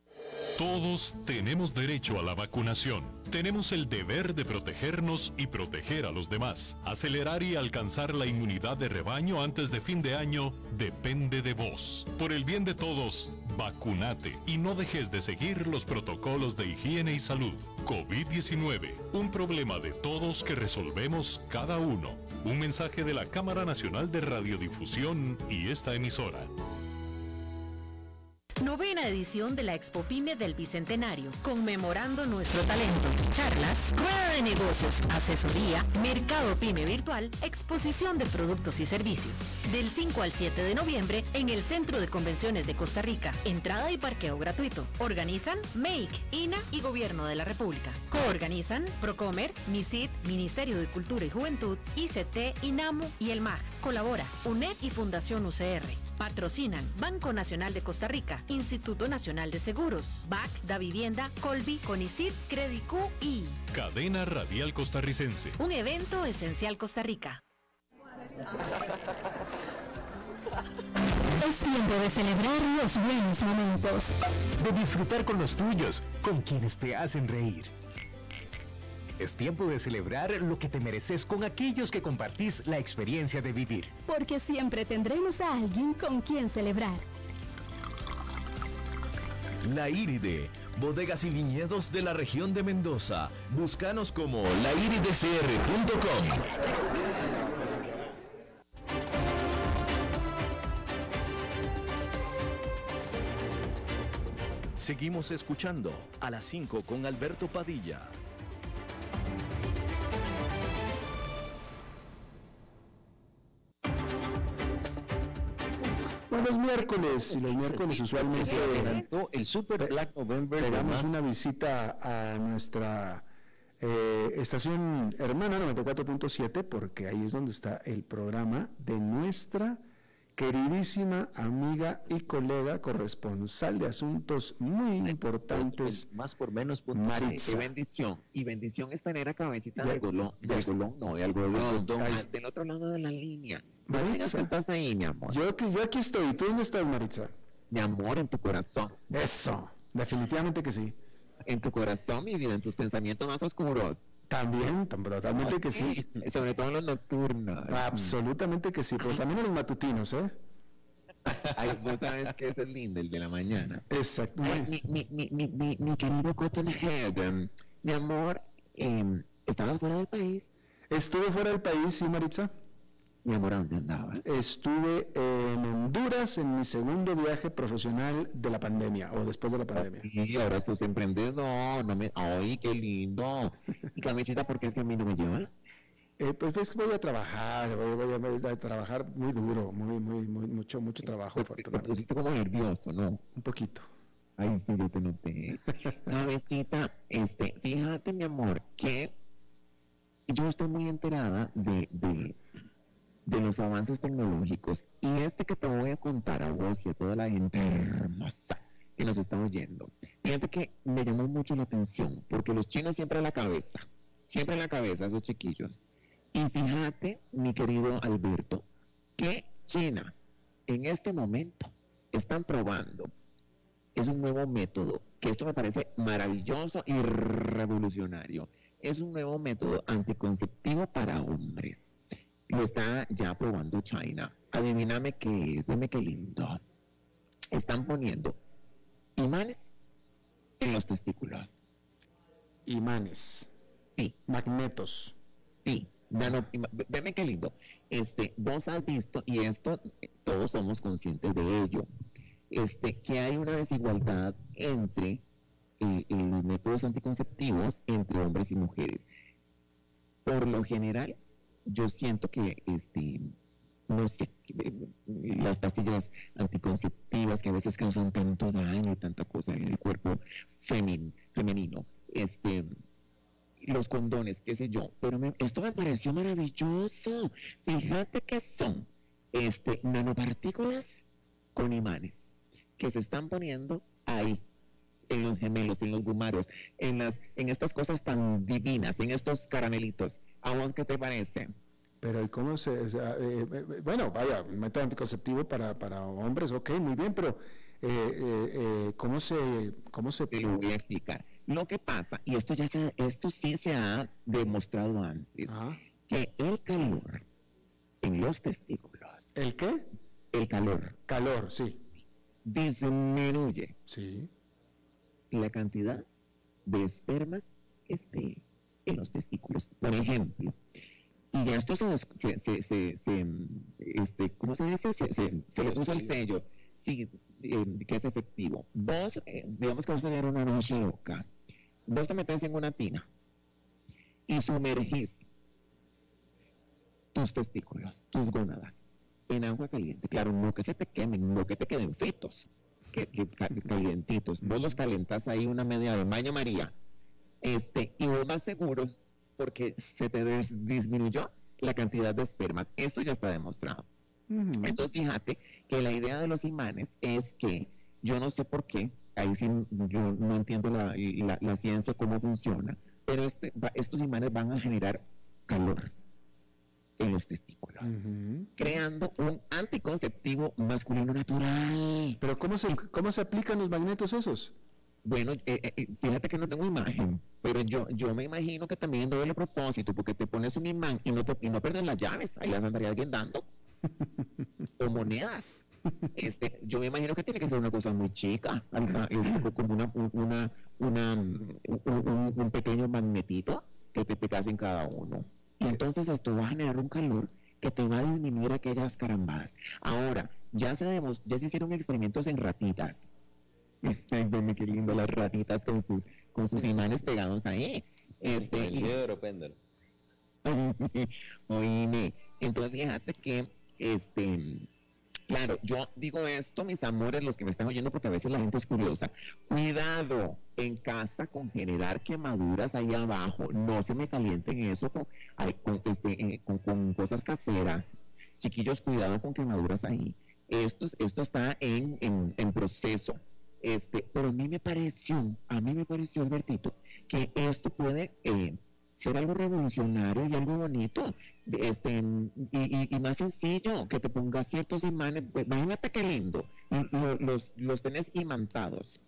Todos tenemos derecho a la vacunación. Tenemos el deber de protegernos y proteger a los demás. Acelerar y alcanzar la inmunidad de rebaño antes de fin de año depende de vos. Por el bien de todos, vacunate y no dejes de seguir los protocolos de higiene y salud. COVID-19, un problema de todos que resolvemos cada uno. Un mensaje de la Cámara Nacional de Radiodifusión y esta emisora. Novena edición de la Expo Pyme del Bicentenario, conmemorando nuestro talento. Charlas, rueda de negocios, asesoría, mercado Pyme virtual, exposición de productos y servicios. Del 5 al 7 de noviembre en el Centro de Convenciones de Costa Rica. Entrada y parqueo gratuito. Organizan Make, INA y Gobierno de la República. Coorganizan Procomer, MISID, Ministerio de Cultura y Juventud, ICT, INAMU y el MAG. Colabora UNED y Fundación UCR. Patrocinan Banco Nacional de Costa Rica, Instituto Nacional de Seguros, BAC, Da Vivienda, Colby, Conicid, Credicu y Cadena Radial Costarricense. un evento esencial Costa Rica. Es tiempo de celebrar los buenos momentos. de disfrutar con los tuyos, con quienes te hacen reír. Es tiempo de celebrar lo que te mereces con aquellos que compartís la experiencia de vivir. Porque siempre tendremos a alguien con quien celebrar. La Iride, bodegas y viñedos de la región de Mendoza. Búscanos como lairidecr.com. Seguimos escuchando a las 5 con Alberto Padilla. Es miércoles y los miércoles usualmente el Super Black November de pegamos más una visita a nuestra eh, estación hermana 94.7 porque ahí es donde está el programa de nuestra queridísima amiga y colega corresponsal de asuntos muy importantes. más por menos punto Maritza. Qué bendición. Y bendición es tener a cabecita de golón, de golón, no, de algodón, del otro lado de la línea. Maritza. Que estás ahí, mi amor. Yo, yo aquí estoy, ¿tú dónde estás, Maritza? Mi amor, en tu corazón. Eso, definitivamente que sí. En tu corazón, mi vida, en tus pensamientos más oscuros. También, tam- totalmente que sí. Sobre todo en los nocturnos. Absolutamente que sí, pero también en los matutinos, ¿eh? Ay, vos sabes que ese es lindo, el de la mañana. Exacto. Ay, mi, mi, mi, mi, mi, mi querido Cotton Head, em, mi amor, em, ¿estabas fuera del país? Estuve fuera del país, sí, Maritza. Mi amor, ¿a dónde andaba? Estuve en Honduras en mi segundo viaje profesional de la pandemia o después de la pandemia. Y ahora sos emprendedor, no me... ¡Ay, qué lindo! Y camiseta, ¿por qué es que a mí no me llevas? Eh, pues, pues voy a trabajar, voy, voy a, voy a trabajar muy duro, muy, muy, muy, mucho, mucho trabajo, Te afortunadamente. pusiste como nervioso, ¿no? Un poquito. Ay, sí, yo te noté. Cabecita, este, fíjate, mi amor, que yo estoy muy enterada de, de, de los avances tecnológicos y este que te voy a contar a vos y a toda la gente hermosa que nos está oyendo. Fíjate que me llamó mucho la atención porque los chinos siempre a la cabeza, siempre a la cabeza, esos chiquillos. Y fíjate, mi querido Alberto, que China en este momento están probando es un nuevo método, que esto me parece maravilloso y revolucionario. Es un nuevo método anticonceptivo para hombres. Lo está ya probando China. Adivíname qué es, dime qué lindo. Están poniendo imanes en los testículos. Imanes, Sí, magnetos. sí. Nano, qué lindo. Este, vos has visto, y esto todos somos conscientes de ello, este, que hay una desigualdad entre eh, eh, los métodos anticonceptivos entre hombres y mujeres. Por lo general, yo siento que, este, no sé, eh, las pastillas anticonceptivas que a veces causan tanto daño y tanta cosa en el cuerpo femenino, este, los condones, qué sé yo, pero me- esto me pareció maravilloso. Fíjate que son este, nanopartículas con imanes que se están poniendo ahí, en los gemelos, en los gumaros, en, las, en estas cosas tan divinas, en estos caramelitos. ¿A vos qué te parece? Pero ¿y cómo se...? o sea, eh, eh, bueno, vaya, un método anticonceptivo para, para hombres, ok, muy bien, pero eh, eh, eh, ¿cómo se...? Cómo se Te lo voy a explicar. Lo que pasa, y esto ya se, esto sí se ha demostrado antes, Ajá. que el calor en los testículos, ¿El qué? el calor Calor, sí. disminuye Sí. la cantidad de espermas este, en los testículos, por ejemplo. Y ya esto se, se, se, se- este, ¿cómo se dice? Se, le puso el sello. Sí, eh, que es efectivo. Vos, eh, digamos que vas a tener una noche loca. Vos te metes en una tina y sumergís tus testículos, tus gónadas, en agua caliente. Claro, no que se te quemen, no que te queden fritos, que, que calientitos. Vos los calentas ahí una media de baño María. Este, y vos más seguro, porque se te disminuyó la cantidad de espermas. Eso ya está demostrado. Entonces, fíjate que la idea de los imanes es que yo no sé por qué, ahí sí yo no entiendo la, la, ciencia cómo funciona, pero este, estos imanes van a generar calor en los testículos, creando un anticonceptivo masculino natural. Pero ¿cómo se, cómo se aplican los magnetos esos? Bueno, eh, eh, eh, fíjate que no tengo imagen, pero yo, yo me imagino que también doble propósito, porque te pones un imán y no, te, y no pierdes las llaves, ahí las andaría alguien dando, o monedas. Este, yo me imagino que tiene que ser una cosa muy chica, como una, una, una un, un, pequeño magnetito que te pegas en cada uno. Y entonces esto va a generar un calor que te va a disminuir aquellas carambadas. Ahora, ya se, ya se hicieron experimentos en ratitas Ay, qué lindo las ratitas con sus, con sus imanes pegados ahí. Este, el y... péndalo. Oíme, entonces fíjate que, este, claro, yo digo esto, mis amores, los que me están oyendo, porque a veces la gente es curiosa. Cuidado en casa con generar quemaduras ahí abajo. No se me calienten eso con, con, este, eh, con, con cosas caseras. Chiquillos, cuidado con quemaduras ahí. Esto, esto está en, en, en proceso este, pero a mí me pareció, a mí me pareció, Albertito, que esto puede eh, ser algo revolucionario y algo bonito, este, y, más sencillo, que te pongas ciertos imanes, imagínate qué lindo, los, los tenés imantados,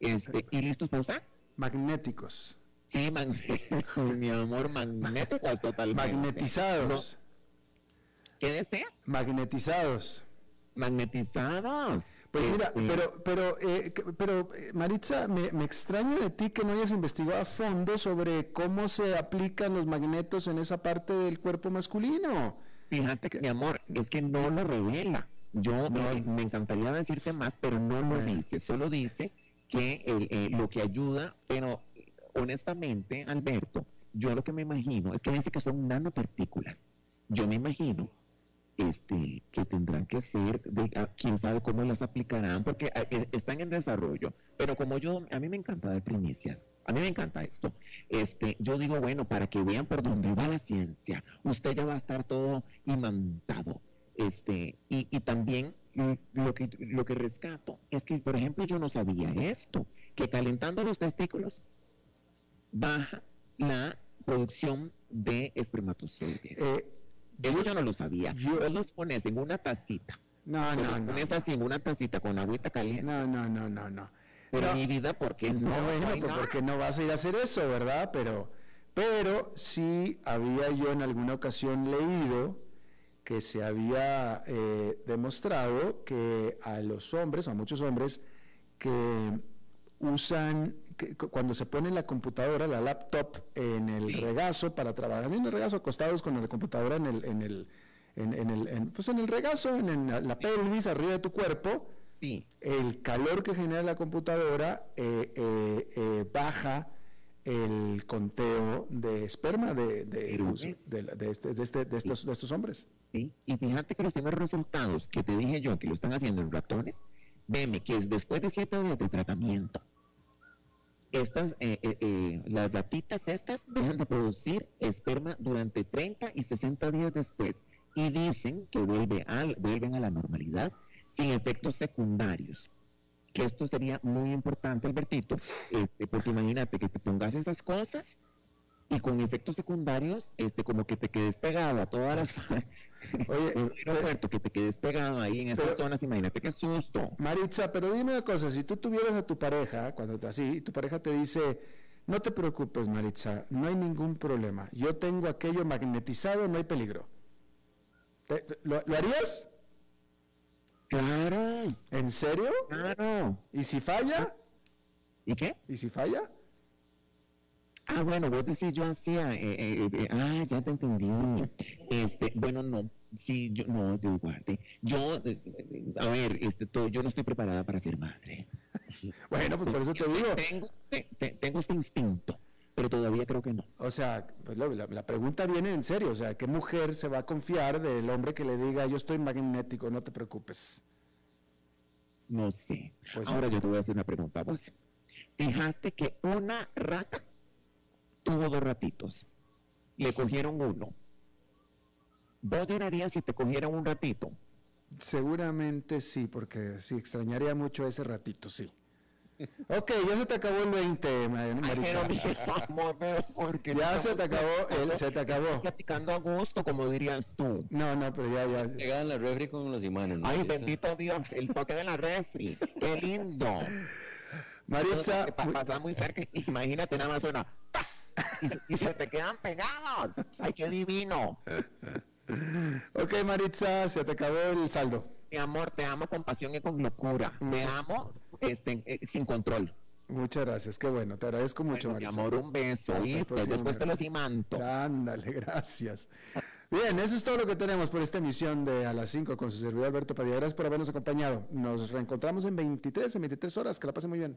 este, y listos para usar. Magnéticos. Sí, mi amor, magnéticos totalmente. Magnetizados. ¿Qué deseas? Magnetizados. Magnetizados. Pues mira, pero, pero, eh, pero eh, Maritza, me, me extraña de ti que no hayas investigado a fondo sobre cómo se aplican los magnetos en esa parte del cuerpo masculino. Fíjate que, mi amor, es que no lo revela. Yo me encantaría decirte más, pero no lo dice. Solo dice que eh, lo que ayuda, pero honestamente, Alberto, yo lo que me imagino es que dice que son nanopartículas. Yo me imagino este, que tendrán que ser, de, ah, quién sabe cómo las aplicarán, porque ah, están en desarrollo. Pero como yo, a mí me encanta dar primicias, a mí me encanta esto. Este, yo digo, bueno, para que vean por dónde va la ciencia, usted ya va a estar todo imantado. Este, y, y también lo que, lo que rescato es que, por ejemplo, yo no sabía esto, que calentando los testículos baja la producción de espermatozoides. Eh, eso yo no lo sabía. Yo, los pones en una tacita. No, no, no. Pones así en una tacita con agüita caliente. No, no, no, no, no. Pero mi vida, ¿por qué no? bueno, pues porque no vas a ir a hacer eso, ¿verdad? Pero, pero sí había yo en alguna ocasión leído que se había eh, demostrado que a los hombres, a muchos hombres, que usan cuando se pone la computadora, la laptop en el regazo para trabajar, en el regazo acostados con la computadora en el, en el, en, el, pues en el regazo, en, la pelvis, arriba de tu cuerpo, el calor que genera la computadora eh, eh, eh, baja el conteo de esperma de, de, de, este, de, este, de, estos, de estos hombres. Y fíjate que los primeros resultados que te dije yo que lo están haciendo en ratones, veme que es después de siete horas de tratamiento, estas, eh, eh, eh, las ratitas estas dejan de producir esperma durante 30 y 60 días después y dicen que vuelve al, vuelven a la normalidad sin efectos secundarios. Que esto sería muy importante, Albertito, este, porque imagínate que te pongas esas cosas y con efectos secundarios, este, como que te quedes pegado a todas las. Oye, Roberto, que te quedes pegado ahí en esas zonas, imagínate qué susto. Maritza, pero dime una cosa: si tú tuvieras a tu pareja, cuando así, tu pareja te dice, no te preocupes, Maritza, no hay ningún problema. Yo tengo aquello magnetizado, no hay peligro. ¿Lo, ¿lo harías? Claro. ¿En serio? Claro. ¿Y si falla? ¿Y qué? ¿Y si falla? Ah, bueno, vos decís yo hacía, eh, eh, eh, ah, ya te entendí. Este, bueno, no, sí, yo, no, yo igual. Yo, a ver, este, todo, yo no estoy preparada para ser madre. Bueno, pues por eso te digo. Tengo, te- te- tengo este instinto, pero todavía creo que no. O sea, pues la, la pregunta viene en serio. O sea, ¿qué mujer se va a confiar del hombre que le diga, yo estoy magnético, no te preocupes? No sé. Pues Ahora sí. yo te voy a hacer una pregunta a vos. Fíjate que una rata tuvo dos ratitos. Le cogieron uno. ¿Vos llorarías si te cogieran un ratito? Seguramente sí, porque sí, extrañaría mucho ese ratito, sí. Ok, ya se te acabó el 20, Ma- Ay, Maritza. pero mi amor, pero porque Ya se te acabó, el, se te acabó. platicando a gusto, como dirías tú. No, no, pero ya, ya. Pegaban la refri con los imanes. ¿no? Ay, bendito Dios, el toque de la refri. Qué lindo. Maritza, pasa muy cerca. Imagínate, nada más suena. ¡pa! Y, se- y se te quedan pegados. Ay, qué divino. ok, Maritza, se te acabó el saldo. Mi amor, te amo con pasión y con locura. Te amo este, eh, sin control. Muchas gracias, qué bueno, te agradezco mucho, Bueno, mi Maritza. amor, un beso. Próximo Después te los imanto. Ándale, gracias. Bien, eso es todo lo que tenemos por esta emisión de A las 5 con su servidor Alberto Padilla. Gracias por habernos acompañado. Nos reencontramos en 23, en 23 horas. Que la pasen muy bien.